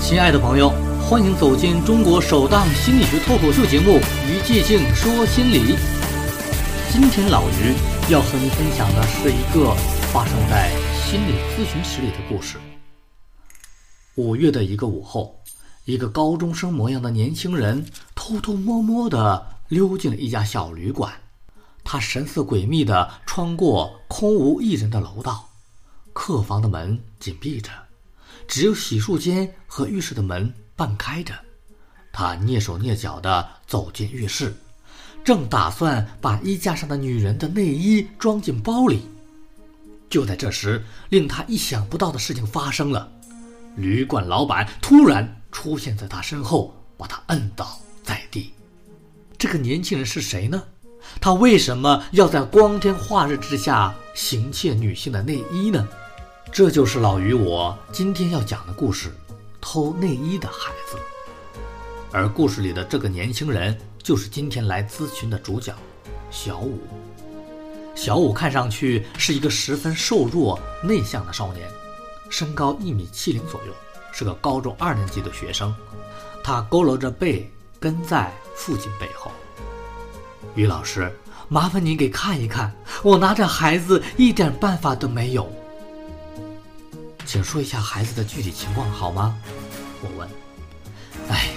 亲爱的朋友，欢迎走进中国首档心理学脱口秀节目《于寂静说心理》。今天老于要和你分享的是一个发生在心理咨询室里的故事。五月的一个午后，一个高中生模样的年轻人偷偷摸摸地溜进了一家小旅馆。他神色诡秘地穿过空无一人的楼道，客房的门紧闭着。只有洗漱间和浴室的门半开着，他蹑手蹑脚地走进浴室，正打算把衣架上的女人的内衣装进包里。就在这时，令他意想不到的事情发生了：旅馆老板突然出现在他身后，把他摁倒在地。这个年轻人是谁呢？他为什么要在光天化日之下行窃女性的内衣呢？这就是老于我今天要讲的故事，偷内衣的孩子。而故事里的这个年轻人，就是今天来咨询的主角，小武。小武看上去是一个十分瘦弱、内向的少年，身高一米七零左右，是个高中二年级的学生。他佝偻着背，跟在父亲背后。于老师，麻烦您给看一看，我拿着孩子一点办法都没有。请说一下孩子的具体情况好吗？我问。哎，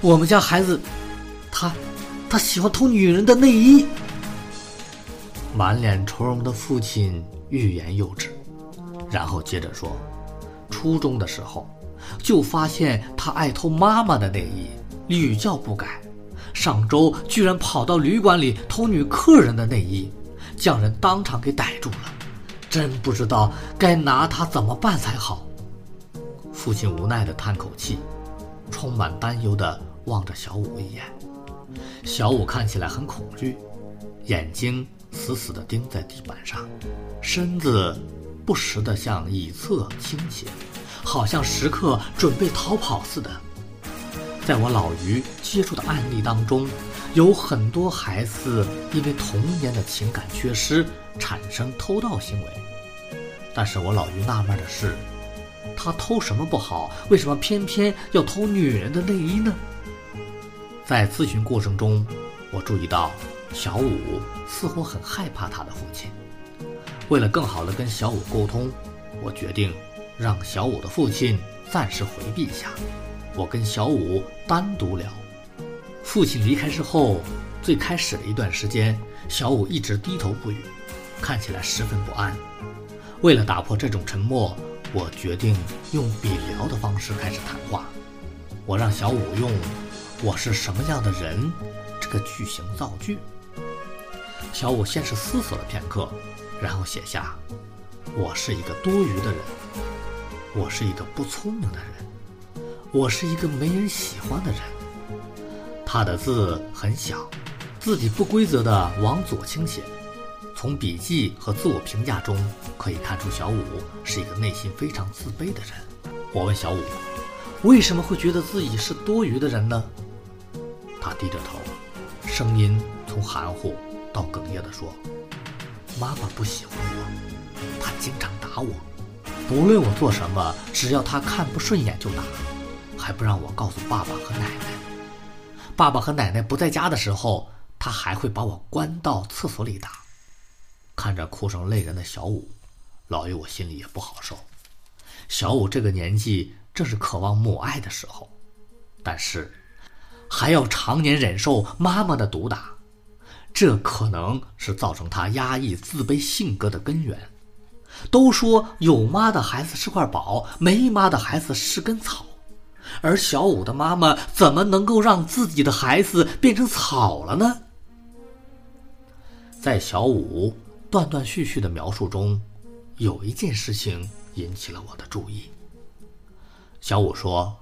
我们家孩子，他，他喜欢偷女人的内衣。满脸愁容的父亲欲言又止，然后接着说：初中的时候，就发现他爱偷妈妈的内衣，屡教不改。上周居然跑到旅馆里偷女客人的内衣，将人当场给逮住了。真不知道该拿他怎么办才好。父亲无奈地叹口气，充满担忧地望着小五一眼。小五看起来很恐惧，眼睛死死地盯在地板上，身子不时地向椅侧倾斜，好像时刻准备逃跑似的。在我老于接触的案例当中，有很多孩子因为童年的情感缺失，产生偷盗行为。但是我老于纳闷的是，他偷什么不好，为什么偏偏要偷女人的内衣呢？在咨询过程中，我注意到小五似乎很害怕他的父亲。为了更好的跟小五沟通，我决定让小五的父亲暂时回避一下，我跟小五单独聊。父亲离开之后，最开始的一段时间，小五一直低头不语，看起来十分不安。为了打破这种沉默，我决定用笔聊的方式开始谈话。我让小五用“我是什么样的人”这个句型造句。小五先是思索了片刻，然后写下：“我是一个多余的人，我是一个不聪明的人，我是一个没人喜欢的人。”他的字很小，字体不规则的往左倾斜。从笔记和自我评价中可以看出，小五是一个内心非常自卑的人。我问小五，为什么会觉得自己是多余的人呢？他低着头，声音从含糊到哽咽地说：“妈妈不喜欢我，她经常打我，不论我做什么，只要她看不顺眼就打，还不让我告诉爸爸和奶奶。爸爸和奶奶不在家的时候，他还会把我关到厕所里打。”看着哭成泪人的小五，老于我心里也不好受。小五这个年纪正是渴望母爱的时候，但是还要常年忍受妈妈的毒打，这可能是造成他压抑自卑性格的根源。都说有妈的孩子是块宝，没妈的孩子是根草，而小五的妈妈怎么能够让自己的孩子变成草了呢？在小五。断断续续的描述中，有一件事情引起了我的注意。小五说：“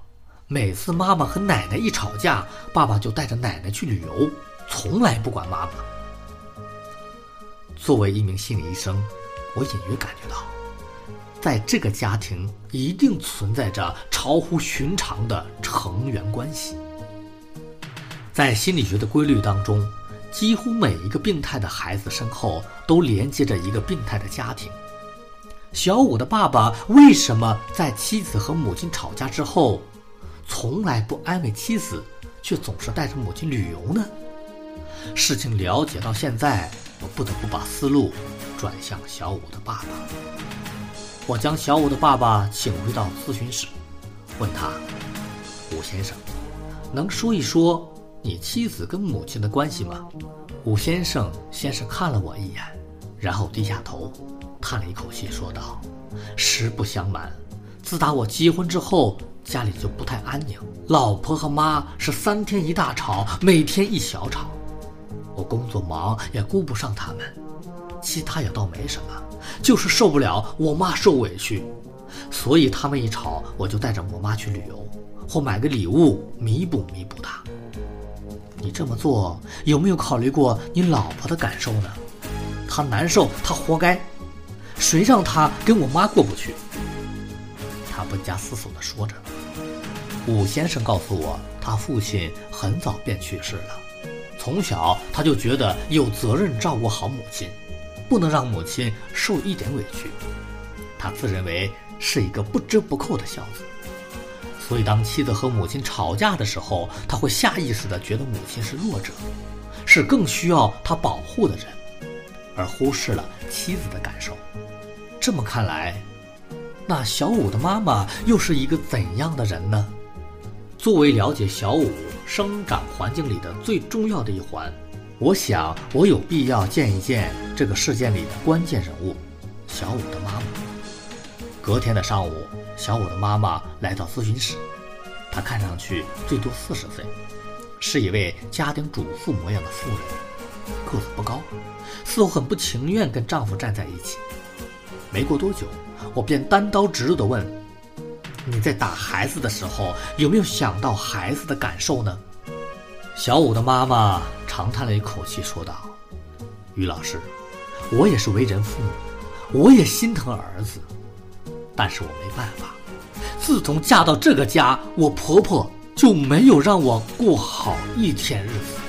每次妈妈和奶奶一吵架，爸爸就带着奶奶去旅游，从来不管妈妈。”作为一名心理医生，我隐约感觉到，在这个家庭一定存在着超乎寻常的成员关系。在心理学的规律当中。几乎每一个病态的孩子身后都连接着一个病态的家庭。小五的爸爸为什么在妻子和母亲吵架之后从来不安慰妻子，却总是带着母亲旅游呢？事情了解到现在，我不得不把思路转向小五的爸爸。我将小五的爸爸请回到咨询室，问他：“武先生，能说一说你妻子跟母亲的关系吗？”武先生先是看了我一眼，然后低下头，叹了一口气，说道：“实不相瞒，自打我结婚之后，家里就不太安宁。老婆和妈是三天一大吵，每天一小吵。我工作忙，也顾不上他们。其他也倒没什么，就是受不了我妈受委屈，所以他们一吵，我就带着我妈去旅游，或买个礼物弥补弥补她。”你这么做有没有考虑过你老婆的感受呢？她难受，她活该。谁让她跟我妈过不去？他不加思索地说着。武先生告诉我，他父亲很早便去世了，从小他就觉得有责任照顾好母亲，不能让母亲受一点委屈。他自认为是一个不折不扣的孝子。所以，当妻子和母亲吵架的时候，他会下意识地觉得母亲是弱者，是更需要他保护的人，而忽视了妻子的感受。这么看来，那小五的妈妈又是一个怎样的人呢？作为了解小五生长环境里的最重要的一环，我想我有必要见一见这个事件里的关键人物——小五的妈妈。隔天的上午。小五的妈妈来到咨询室，她看上去最多四十岁，是一位家庭主妇模样的妇人，个子不高，似乎很不情愿跟丈夫站在一起。没过多久，我便单刀直入地问：“你在打孩子的时候，有没有想到孩子的感受呢？”小五的妈妈长叹了一口气，说道：“于老师，我也是为人父母，我也心疼儿子。”但是我没办法，自从嫁到这个家，我婆婆就没有让我过好一天日子。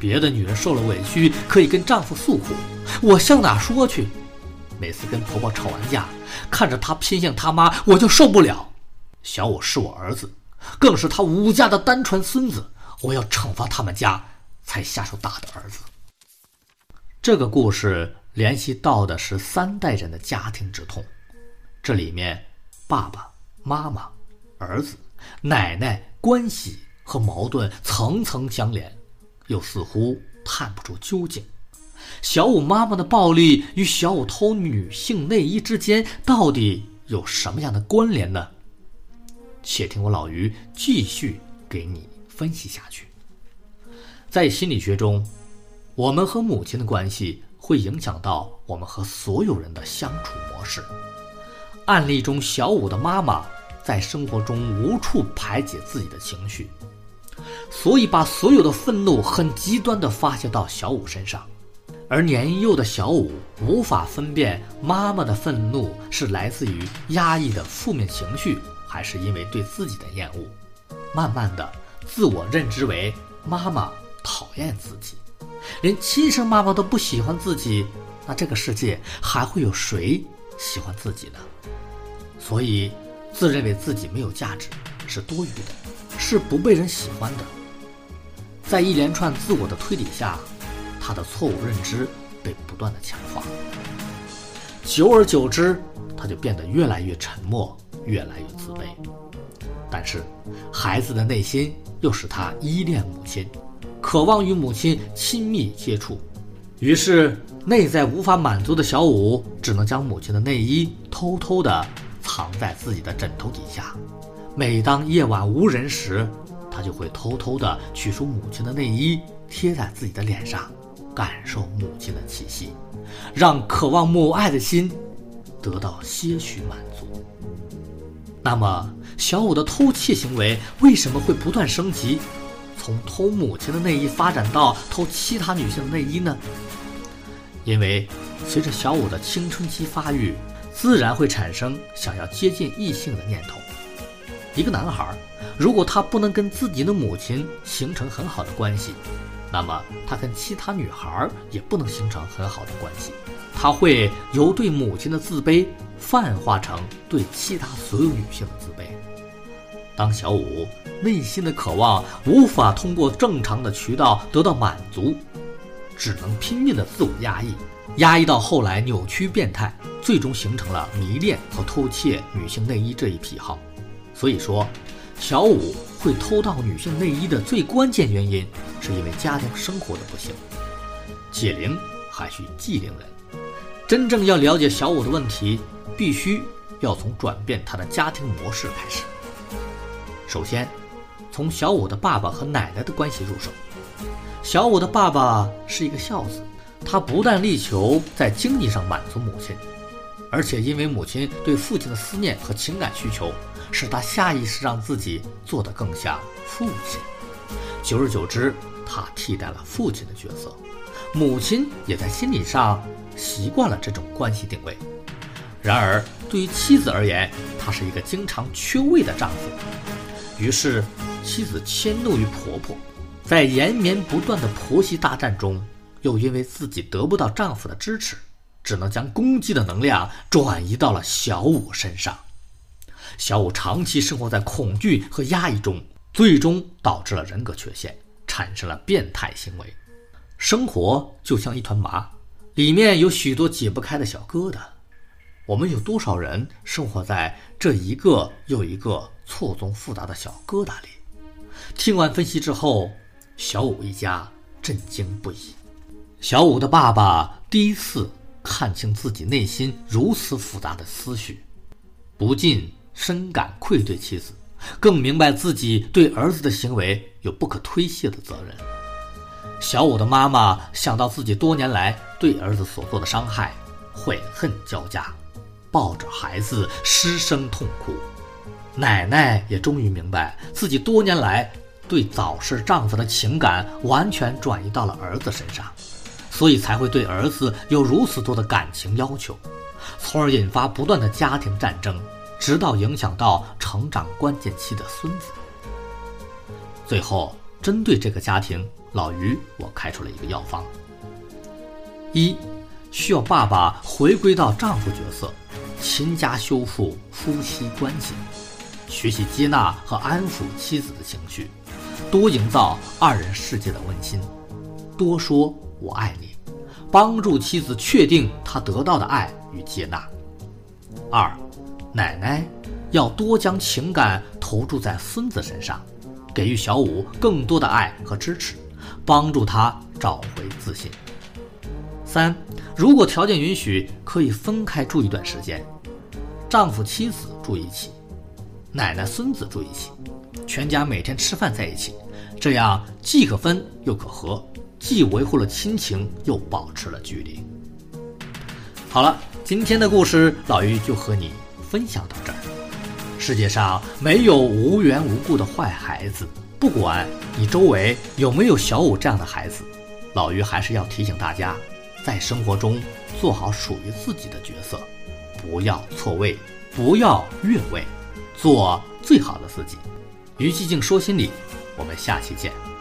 别的女人受了委屈可以跟丈夫诉苦，我向哪说去？每次跟婆婆吵完架，看着她偏向她妈，我就受不了。小五是我儿子，更是他吴家的单传孙子，我要惩罚他们家才下手打的儿子。这个故事联系到的是三代人的家庭之痛。这里面，爸爸妈妈、儿子、奶奶关系和矛盾层层相连，又似乎探不出究竟。小五妈妈的暴力与小五偷女性内衣之间到底有什么样的关联呢？且听我老于继续给你分析下去。在心理学中，我们和母亲的关系会影响到我们和所有人的相处模式。案例中，小五的妈妈在生活中无处排解自己的情绪，所以把所有的愤怒很极端地发泄到小五身上。而年幼的小五无法分辨妈妈的愤怒是来自于压抑的负面情绪，还是因为对自己的厌恶。慢慢的，自我认知为妈妈讨厌自己，连亲生妈妈都不喜欢自己，那这个世界还会有谁喜欢自己呢？所以，自认为自己没有价值，是多余的，是不被人喜欢的。在一连串自我的推理下，他的错误认知被不断的强化。久而久之，他就变得越来越沉默，越来越自卑。但是，孩子的内心又使他依恋母亲，渴望与母亲亲密接触。于是，内在无法满足的小五，只能将母亲的内衣偷偷的。藏在自己的枕头底下，每当夜晚无人时，他就会偷偷地取出母亲的内衣，贴在自己的脸上，感受母亲的气息，让渴望母爱的心得到些许满足。那么，小五的偷窃行为为什么会不断升级，从偷母亲的内衣发展到偷其他女性的内衣呢？因为随着小五的青春期发育。自然会产生想要接近异性的念头。一个男孩，如果他不能跟自己的母亲形成很好的关系，那么他跟其他女孩也不能形成很好的关系。他会由对母亲的自卑泛化成对其他所有女性的自卑。当小五内心的渴望无法通过正常的渠道得到满足，只能拼命的自我压抑，压抑到后来扭曲变态，最终形成了迷恋和偷窃女性内衣这一癖好。所以说，小五会偷盗女性内衣的最关键原因，是因为家庭生活的不幸。解铃还需系铃人。真正要了解小五的问题，必须要从转变他的家庭模式开始。首先，从小五的爸爸和奶奶的关系入手。小五的爸爸是一个孝子，他不但力求在经济上满足母亲，而且因为母亲对父亲的思念和情感需求，使他下意识让自己做得更像父亲。久而久之，他替代了父亲的角色。母亲也在心理上习惯了这种关系定位。然而，对于妻子而言，他是一个经常缺位的丈夫。于是，妻子迁怒于婆婆，在延绵不断的婆媳大战中，又因为自己得不到丈夫的支持，只能将攻击的能量转移到了小五身上。小五长期生活在恐惧和压抑中，最终导致了人格缺陷，产生了变态行为。生活就像一团麻，里面有许多解不开的小疙瘩。我们有多少人生活在这一个又一个错综复杂的小疙瘩里？听完分析之后，小五一家震惊不已。小五的爸爸第一次看清自己内心如此复杂的思绪，不禁深感愧对妻子，更明白自己对儿子的行为有不可推卸的责任。小五的妈妈想到自己多年来对儿子所做的伤害，悔恨交加，抱着孩子失声痛哭。奶奶也终于明白自己多年来对早逝丈夫的情感完全转移到了儿子身上，所以才会对儿子有如此多的感情要求，从而引发不断的家庭战争，直到影响到成长关键期的孙子。最后，针对这个家庭。老于，我开出了一个药方：一，需要爸爸回归到丈夫角色，勤加修复夫妻关系，学习接纳和安抚妻子的情绪，多营造二人世界的温馨，多说“我爱你”，帮助妻子确定她得到的爱与接纳。二，奶奶要多将情感投注在孙子身上，给予小五更多的爱和支持。帮助他找回自信。三，如果条件允许，可以分开住一段时间，丈夫妻子住一起，奶奶孙子住一起，全家每天吃饭在一起，这样既可分又可合，既维护了亲情，又保持了距离。好了，今天的故事老于就和你分享到这儿。世界上没有无缘无故的坏孩子。不管你周围有没有小五这样的孩子，老于还是要提醒大家，在生活中做好属于自己的角色，不要错位，不要越位，做最好的自己。于寂静说心理，我们下期见。